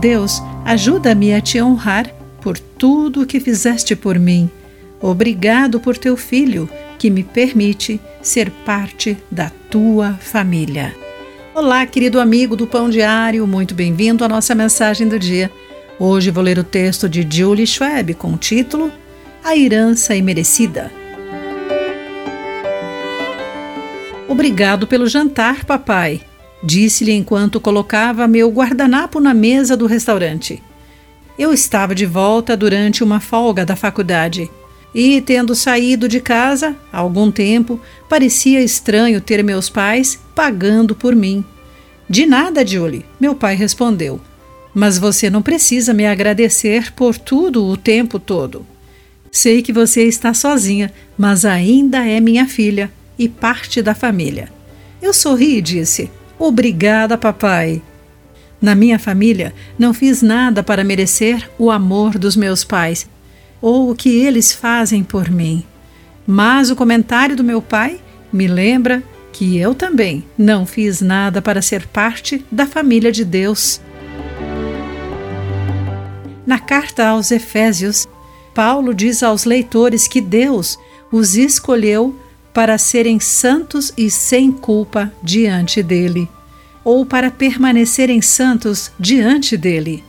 Deus, ajuda-me a te honrar por tudo o que fizeste por mim. Obrigado por teu filho, que me permite ser parte da tua família. Olá, querido amigo do Pão Diário, muito bem-vindo à nossa mensagem do dia. Hoje vou ler o texto de Julie Schwab com o título A Herança Imerecida. Obrigado pelo jantar, papai, disse-lhe enquanto colocava meu guardanapo na mesa do restaurante. Eu estava de volta durante uma folga da faculdade e, tendo saído de casa há algum tempo, parecia estranho ter meus pais pagando por mim. De nada, Julie, meu pai respondeu. Mas você não precisa me agradecer por tudo o tempo todo. Sei que você está sozinha, mas ainda é minha filha e parte da família. Eu sorri e disse: Obrigada, papai. Na minha família, não fiz nada para merecer o amor dos meus pais ou o que eles fazem por mim. Mas o comentário do meu pai me lembra que eu também não fiz nada para ser parte da família de Deus. Na carta aos Efésios, Paulo diz aos leitores que Deus os escolheu para serem santos e sem culpa diante dele, ou para permanecerem santos diante dele.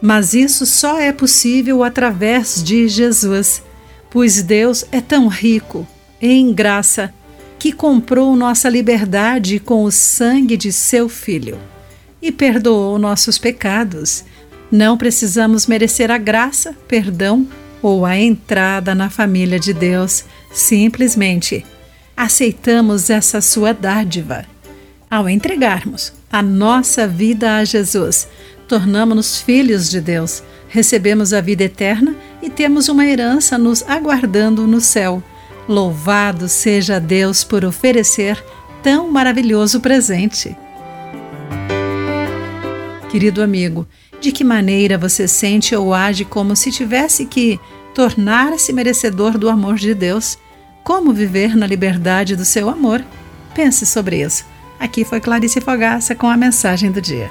Mas isso só é possível através de Jesus, pois Deus é tão rico em graça que comprou nossa liberdade com o sangue de seu Filho e perdoou nossos pecados. Não precisamos merecer a graça, perdão ou a entrada na família de Deus, simplesmente aceitamos essa sua dádiva. Ao entregarmos a nossa vida a Jesus, tornamos-nos filhos de Deus, recebemos a vida eterna e temos uma herança nos aguardando no céu. Louvado seja Deus por oferecer tão maravilhoso presente. Querido amigo, de que maneira você sente ou age como se tivesse que tornar-se merecedor do amor de Deus? Como viver na liberdade do seu amor? Pense sobre isso. Aqui foi Clarice Fogaça com a mensagem do dia.